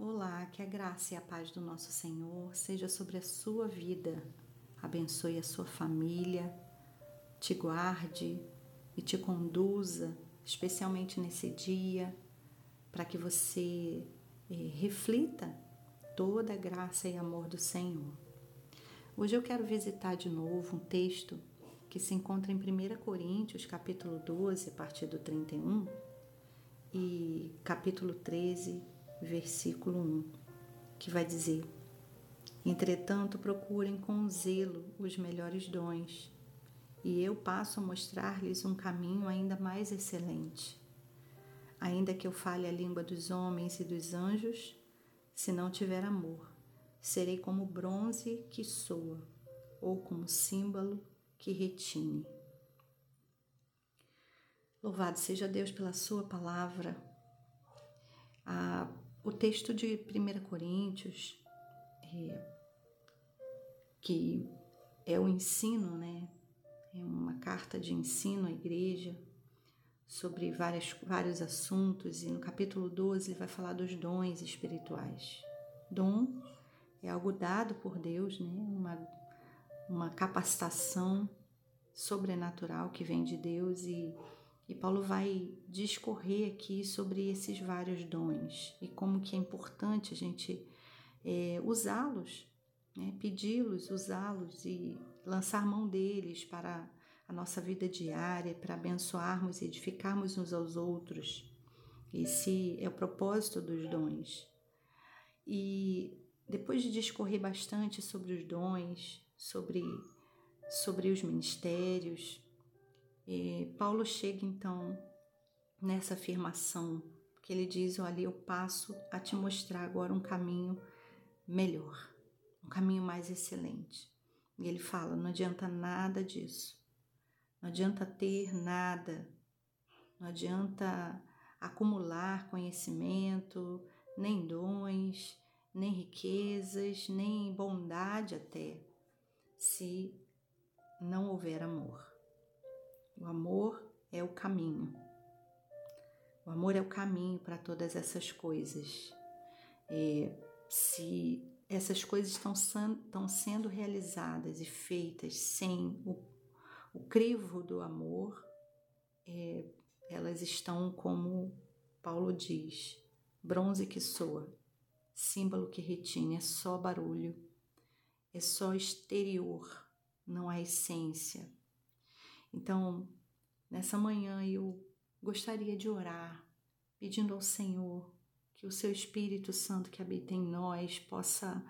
Olá, que a graça e a paz do nosso Senhor seja sobre a sua vida, abençoe a sua família, te guarde e te conduza, especialmente nesse dia, para que você eh, reflita toda a graça e amor do Senhor. Hoje eu quero visitar de novo um texto que se encontra em 1 Coríntios, capítulo 12, a partir do 31, e capítulo 13, versículo 1, que vai dizer: Entretanto, procurem com zelo os melhores dons, e eu passo a mostrar-lhes um caminho ainda mais excelente. Ainda que eu fale a língua dos homens e dos anjos, se não tiver amor, serei como bronze que soa, ou como símbolo que retine. Louvado seja Deus pela Sua palavra. A o texto de 1 Coríntios, é, que é o ensino, né? É uma carta de ensino à igreja sobre várias, vários assuntos, e no capítulo 12 ele vai falar dos dons espirituais. Dom é algo dado por Deus, né? Uma, uma capacitação sobrenatural que vem de Deus e e Paulo vai discorrer aqui sobre esses vários dons e como que é importante a gente é, usá-los, né? pedi-los, usá-los e lançar mão deles para a nossa vida diária, para abençoarmos e edificarmos uns aos outros. Esse é o propósito dos dons. E depois de discorrer bastante sobre os dons, sobre, sobre os ministérios, e Paulo chega então nessa afirmação que ele diz: Olha, eu passo a te mostrar agora um caminho melhor, um caminho mais excelente. E ele fala: não adianta nada disso, não adianta ter nada, não adianta acumular conhecimento, nem dons, nem riquezas, nem bondade até, se não houver amor. O amor é o caminho. O amor é o caminho para todas essas coisas. É, se essas coisas estão, estão sendo realizadas e feitas sem o, o crivo do amor, é, elas estão como Paulo diz, bronze que soa, símbolo que retine, é só barulho, é só exterior, não há essência. Então, nessa manhã eu gostaria de orar, pedindo ao Senhor que o seu Espírito Santo que habita em nós possa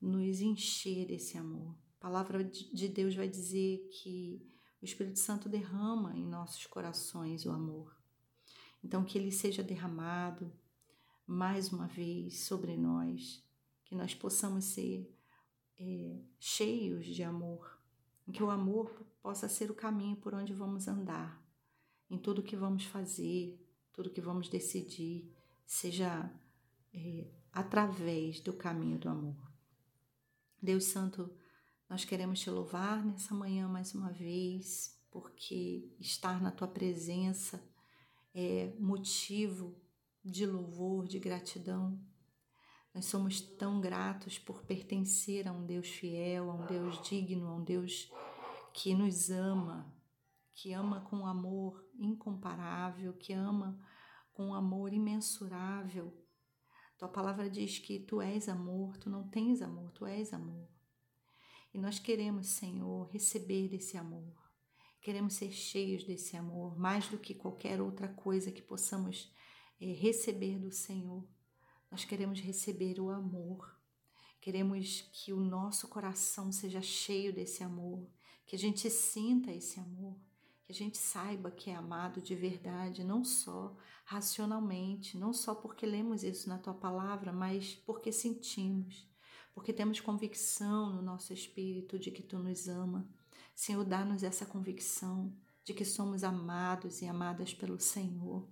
nos encher desse amor. A palavra de Deus vai dizer que o Espírito Santo derrama em nossos corações o amor. Então, que ele seja derramado mais uma vez sobre nós, que nós possamos ser é, cheios de amor, que o amor possa ser o caminho por onde vamos andar, em tudo que vamos fazer, tudo que vamos decidir, seja é, através do caminho do amor. Deus Santo, nós queremos te louvar nessa manhã mais uma vez, porque estar na tua presença é motivo de louvor, de gratidão. Nós somos tão gratos por pertencer a um Deus fiel, a um Deus digno, a um Deus que nos ama, que ama com amor incomparável, que ama com amor imensurável. Tua palavra diz que tu és amor, tu não tens amor, tu és amor. E nós queremos, Senhor, receber esse amor. Queremos ser cheios desse amor, mais do que qualquer outra coisa que possamos é, receber do Senhor. Nós queremos receber o amor. Queremos que o nosso coração seja cheio desse amor, que a gente sinta esse amor, que a gente saiba que é amado de verdade, não só racionalmente, não só porque lemos isso na tua palavra, mas porque sentimos, porque temos convicção no nosso espírito de que tu nos ama. Senhor, dá-nos essa convicção de que somos amados e amadas pelo Senhor,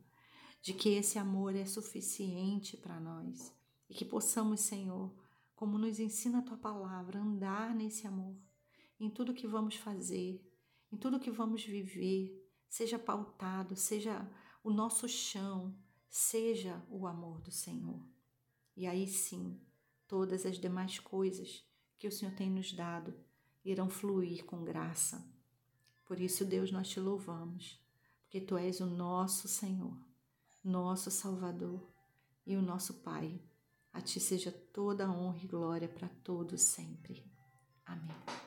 de que esse amor é suficiente para nós e que possamos, Senhor, como nos ensina a tua palavra, andar nesse amor em tudo que vamos fazer, em tudo que vamos viver, seja pautado, seja o nosso chão, seja o amor do Senhor. E aí sim, todas as demais coisas que o Senhor tem nos dado irão fluir com graça. Por isso, Deus, nós te louvamos, porque tu és o nosso Senhor, nosso Salvador e o nosso Pai. A ti seja toda honra e glória para todos sempre. Amém.